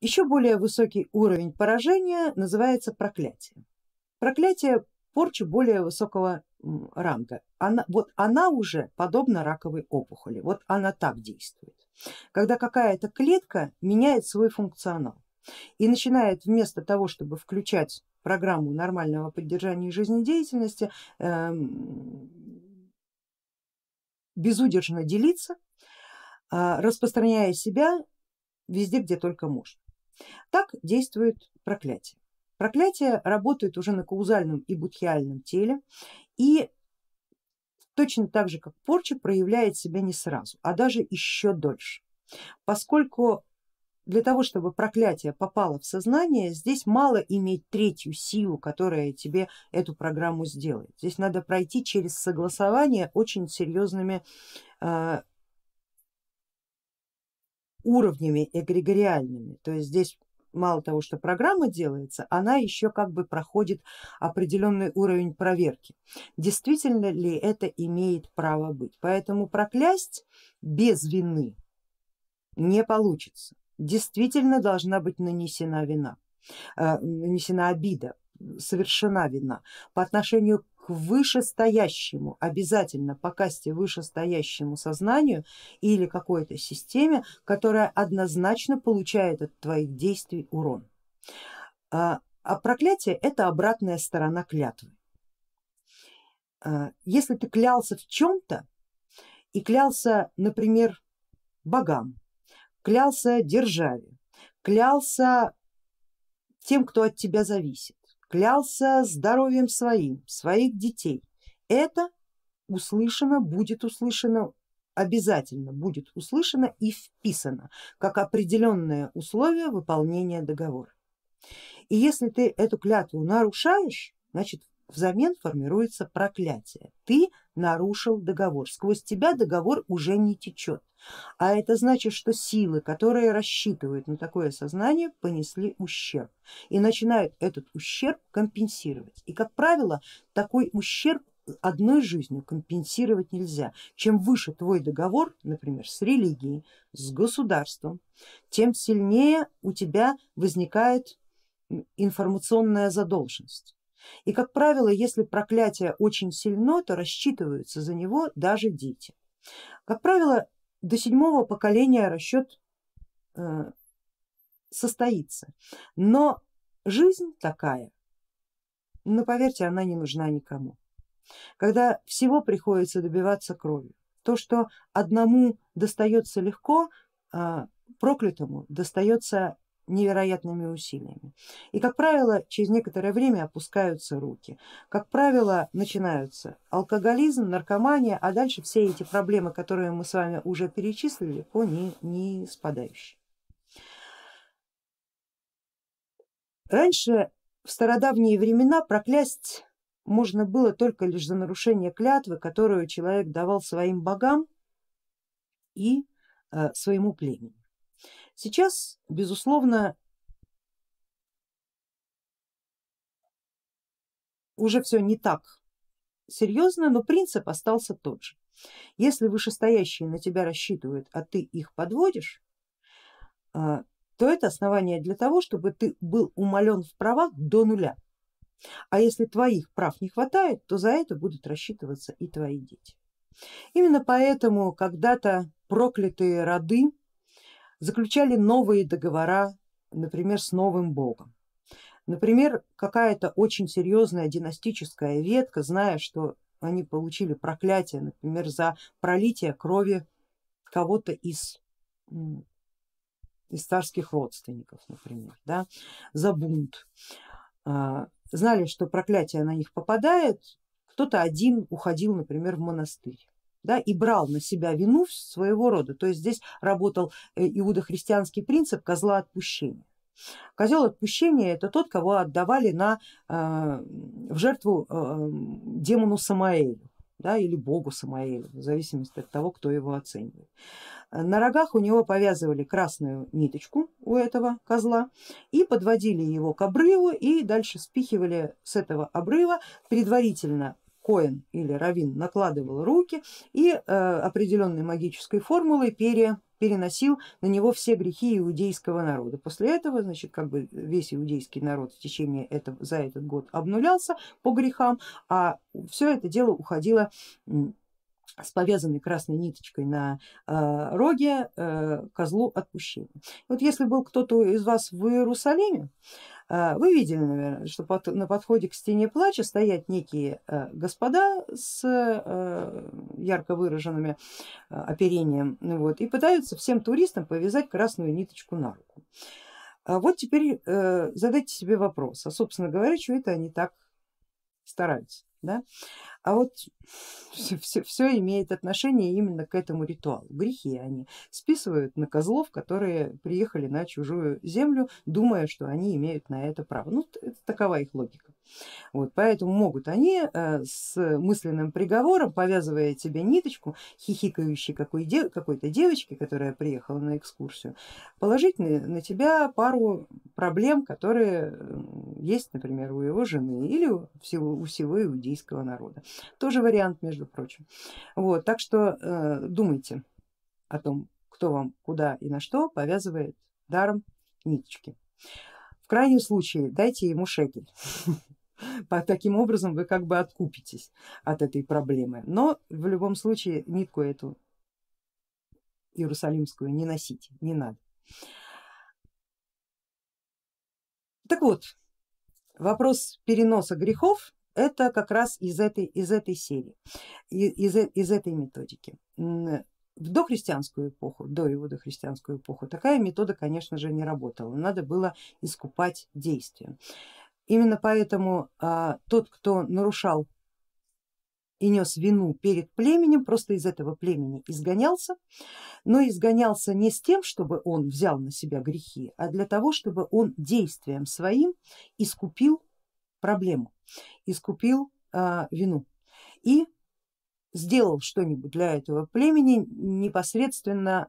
Еще более высокий уровень поражения называется проклятие. Проклятие порча более высокого ранга. Она, вот она уже подобна раковой опухоли, вот она так действует. Когда какая-то клетка меняет свой функционал и начинает вместо того, чтобы включать программу нормального поддержания жизнедеятельности, э, безудержно делиться, э, распространяя себя везде, где только можно. Так действует проклятие. Проклятие работает уже на каузальном и будхиальном теле и точно так же как порча проявляет себя не сразу, а даже еще дольше, поскольку для того, чтобы проклятие попало в сознание, здесь мало иметь третью силу, которая тебе эту программу сделает. Здесь надо пройти через согласование очень серьезными э, уровнями эгрегориальными. То есть здесь мало того, что программа делается, она еще как бы проходит определенный уровень проверки. Действительно ли это имеет право быть? Поэтому проклясть без вины не получится. Действительно должна быть нанесена вина, э, нанесена обида, совершена вина по отношению к вышестоящему, обязательно по касте вышестоящему сознанию или какой-то системе, которая однозначно получает от твоих действий урон. А, а проклятие это обратная сторона клятвы. А, если ты клялся в чем-то и клялся, например, богам, клялся державе, клялся тем, кто от тебя зависит, клялся здоровьем своим, своих детей. Это услышано, будет услышано, обязательно будет услышано и вписано как определенное условие выполнения договора. И если ты эту клятву нарушаешь, значит взамен формируется проклятие. Ты нарушил договор, сквозь тебя договор уже не течет. А это значит, что силы, которые рассчитывают на такое сознание, понесли ущерб и начинают этот ущерб компенсировать. И как правило, такой ущерб одной жизнью компенсировать нельзя. Чем выше твой договор, например, с религией, с государством, тем сильнее у тебя возникает информационная задолженность. И как правило, если проклятие очень сильно, то рассчитываются за него даже дети. Как правило, до седьмого поколения расчет э, состоится, но жизнь такая, но поверьте, она не нужна никому. Когда всего приходится добиваться кровью, то, что одному достается легко, а проклятому достается невероятными усилиями. И как правило через некоторое время опускаются руки. Как правило начинаются алкоголизм, наркомания, а дальше все эти проблемы, которые мы с вами уже перечислили, по не, не спадающей. Раньше в стародавние времена проклясть можно было только лишь за нарушение клятвы, которую человек давал своим богам и э, своему племени. Сейчас, безусловно, уже все не так серьезно, но принцип остался тот же. Если вышестоящие на тебя рассчитывают, а ты их подводишь, а, то это основание для того, чтобы ты был умален в правах до нуля. А если твоих прав не хватает, то за это будут рассчитываться и твои дети. Именно поэтому когда-то проклятые роды заключали новые договора, например, с новым богом. Например, какая-то очень серьезная династическая ветка, зная, что они получили проклятие, например, за пролитие крови кого-то из, из царских родственников, например, да, за бунт. А, знали, что проклятие на них попадает, кто-то один уходил, например, в монастырь да, и брал на себя вину своего рода. То есть здесь работал э, иудохристианский принцип козла отпущения. Козел отпущения это тот, кого отдавали на, э, в жертву э, демону Самаэлю да, или богу Самаэлю, в зависимости от того, кто его оценивает. На рогах у него повязывали красную ниточку у этого козла и подводили его к обрыву и дальше спихивали с этого обрыва предварительно Коэн или Равин накладывал руки и э, определенной магической формулой пере, переносил на него все грехи иудейского народа. После этого значит, как бы весь иудейский народ в течение этого, за этот год обнулялся по грехам, а все это дело уходило с повязанной красной ниточкой на э, роге э, козлу отпущения. Вот если был кто-то из вас в Иерусалиме, э, вы видели, наверное, что на подходе к стене плача стоят некие э, господа с э, ярко выраженными э, оперением вот, и пытаются всем туристам повязать красную ниточку на руку. А вот теперь задайте себе вопрос, а собственно говоря, что это они так стараются? Да? А вот все, все, все имеет отношение именно к этому ритуалу. Грехи они списывают на козлов, которые приехали на чужую землю, думая, что они имеют на это право. Ну, это такова их логика. Вот, поэтому могут они э, с мысленным приговором, повязывая тебе ниточку, хихикающей какой-то какой девочке, которая приехала на экскурсию, положить на, на тебя пару проблем, которые есть, например, у его жены или у всего, у всего иудейского народа. Тоже вариант, между прочим. Вот, так что э, думайте о том, кто вам куда и на что повязывает даром ниточки. В крайнем случае дайте ему шекель. Таким образом вы как бы откупитесь от этой проблемы. Но в любом случае нитку эту иерусалимскую не носите, не надо. Так вот, вопрос переноса грехов это как раз из этой, из этой серии, из, из этой методики. В дохристианскую эпоху, до иудохристианскую эпоху такая метода конечно же не работала, надо было искупать действием. Именно поэтому а, тот, кто нарушал и нес вину перед племенем, просто из этого племени изгонялся, но изгонялся не с тем, чтобы он взял на себя грехи, а для того, чтобы он действием своим искупил проблему, искупил а, вину. И сделал что-нибудь для этого племени непосредственно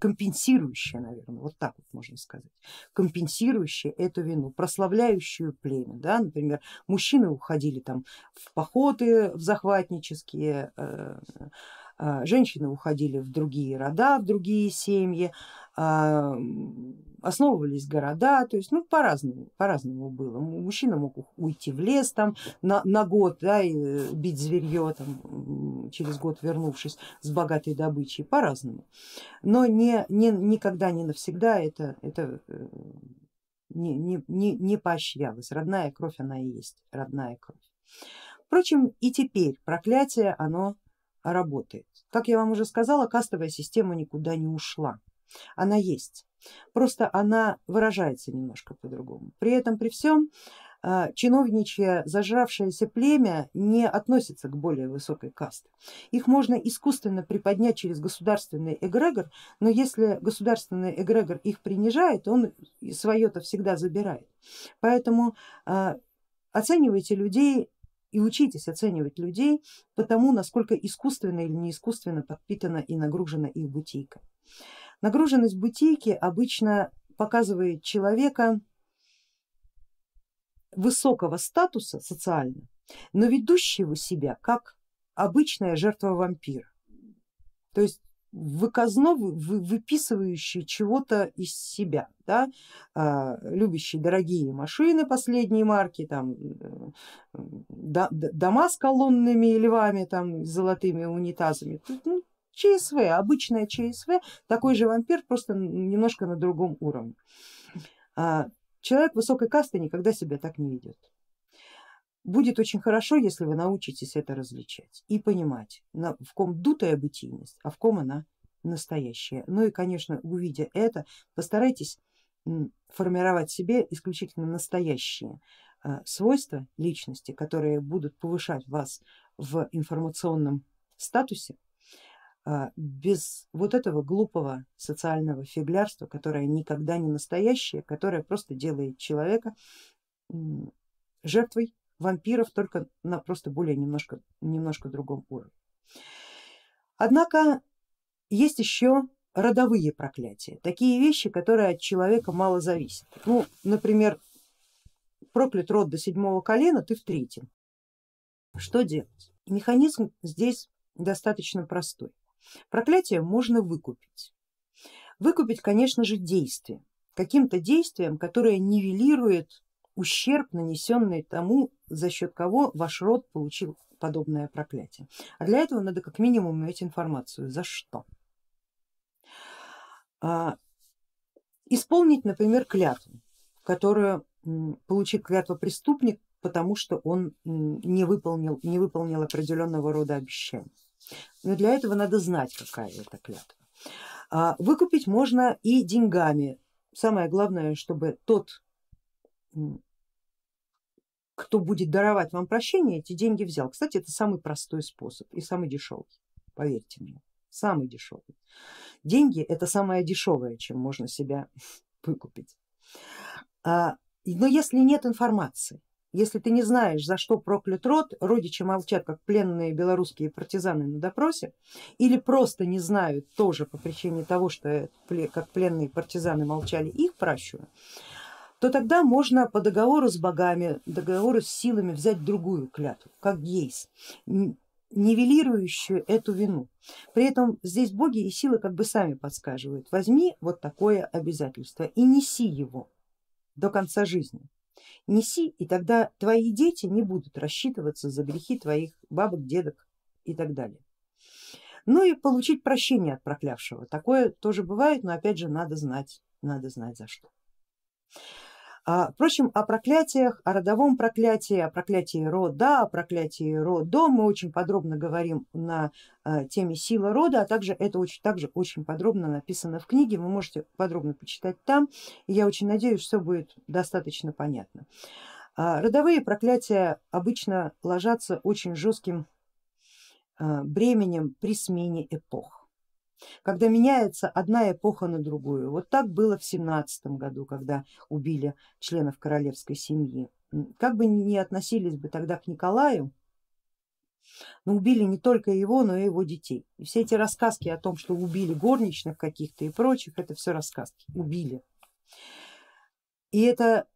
компенсирующая, наверное, вот так вот можно сказать, компенсирующая эту вину, прославляющую племя. Да? Например, мужчины уходили там в походы, в захватнические, э, женщины уходили в другие рода, в другие семьи, а, основывались города, то есть ну, по-разному, по-разному было. Мужчина мог уйти в лес там на, на год да, и э, бить зверье, там, через год вернувшись с богатой добычей, по-разному. Но не, не, никогда, не навсегда это, это э, не, не, не, не поощрялось. Родная кровь она и есть, родная кровь. Впрочем, и теперь проклятие оно работает. Как я вам уже сказала, кастовая система никуда не ушла, она есть просто она выражается немножко по-другому. При этом при всем а, чиновничье зажравшееся племя не относится к более высокой касте. Их можно искусственно приподнять через государственный эгрегор, но если государственный эгрегор их принижает, он свое-то всегда забирает. Поэтому а, оценивайте людей и учитесь оценивать людей по тому, насколько искусственно или неискусственно подпитана и нагружена их бутейка. Нагруженность бытийки обычно показывает человека высокого статуса социально, но ведущего себя как обычная жертва вампира. То есть выказно выписывающий чего-то из себя, да, а, любящий дорогие машины последней марки, там, дома с колонными львами, там, с золотыми унитазами, ну, ЧСВ, обычная ЧСВ, такой же вампир, просто немножко на другом уровне. А, человек высокой касты никогда себя так не ведет. Будет очень хорошо, если вы научитесь это различать и понимать, в ком дутая бытийность, а в ком она настоящая. Ну и конечно, увидя это, постарайтесь формировать себе исключительно настоящие а, свойства личности, которые будут повышать вас в информационном статусе, а, без вот этого глупого социального фиглярства, которое никогда не настоящее, которое просто делает человека жертвой вампиров только на просто более немножко, немножко другом уровне. Однако есть еще родовые проклятия, такие вещи, которые от человека мало зависят. Ну, например, проклят род до седьмого колена, ты в третьем. Что делать? Механизм здесь достаточно простой. Проклятие можно выкупить. Выкупить, конечно же, действием, каким-то действием, которое нивелирует ущерб, нанесенный тому, за счет кого ваш род получил подобное проклятие. А для этого надо как минимум иметь информацию, за что. А, исполнить, например, клятву, которую получит клятва преступник, потому что он не выполнил, не выполнил определенного рода обещаний. Но для этого надо знать, какая это клятва. А, выкупить можно и деньгами. Самое главное, чтобы тот, кто будет даровать вам прощение, эти деньги взял. Кстати, это самый простой способ и самый дешевый, поверьте мне, самый дешевый. Деньги это самое дешевое, чем можно себя выкупить. А, но если нет информации, если ты не знаешь, за что проклят род, родичи молчат, как пленные белорусские партизаны на допросе, или просто не знают тоже по причине того, что как пленные партизаны молчали, их прощу, то тогда можно по договору с богами, договору с силами взять другую клятву, как гейс, нивелирующую эту вину. При этом здесь боги и силы как бы сами подсказывают, возьми вот такое обязательство и неси его до конца жизни неси, и тогда твои дети не будут рассчитываться за грехи твоих бабок, дедок и так далее. Ну и получить прощение от проклявшего. Такое тоже бывает, но опять же надо знать, надо знать за что. А, впрочем, о проклятиях, о родовом проклятии, о проклятии рода, о проклятии родом мы очень подробно говорим на а, теме сила рода, а также это очень, также очень подробно написано в книге, вы можете подробно почитать там, и я очень надеюсь, что будет достаточно понятно. А, родовые проклятия обычно ложатся очень жестким бременем при смене эпох когда меняется одна эпоха на другую. Вот так было в семнадцатом году, когда убили членов королевской семьи. Как бы ни относились бы тогда к Николаю, но убили не только его, но и его детей. И все эти рассказки о том, что убили горничных каких-то и прочих, это все рассказки, убили. И это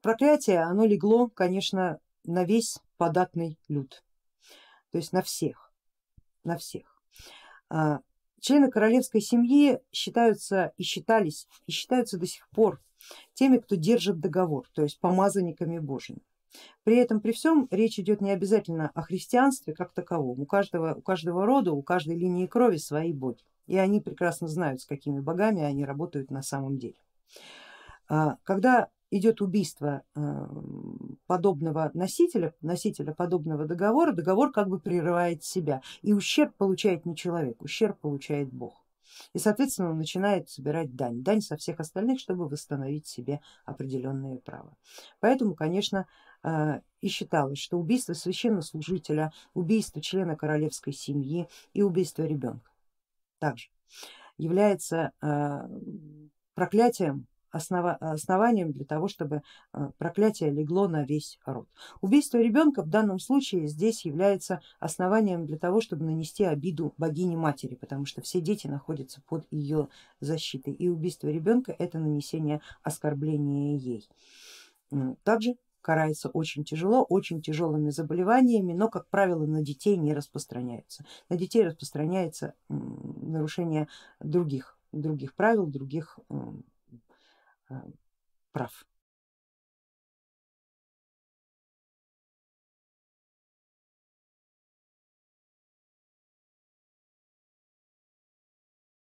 проклятие, оно легло, конечно, на весь податный люд, то есть на всех, на всех. А, члены королевской семьи считаются и считались и считаются до сих пор теми, кто держит договор, то есть помазанниками божьими. При этом при всем речь идет не обязательно о христианстве как таковом. У каждого, у каждого рода, у каждой линии крови свои боги. И они прекрасно знают, с какими богами они работают на самом деле. А, когда идет убийство э, подобного носителя, носителя подобного договора, договор как бы прерывает себя и ущерб получает не человек, ущерб получает Бог. И соответственно он начинает собирать дань, дань со всех остальных, чтобы восстановить себе определенные права. Поэтому, конечно, э, и считалось, что убийство священнослужителя, убийство члена королевской семьи и убийство ребенка также является э, проклятием основа, основанием для того, чтобы э, проклятие легло на весь род. Убийство ребенка в данном случае здесь является основанием для того, чтобы нанести обиду богине матери, потому что все дети находятся под ее защитой и убийство ребенка это нанесение оскорбления ей. Также карается очень тяжело, очень тяжелыми заболеваниями, но как правило на детей не распространяется. На детей распространяется нарушение других, других правил, других прав.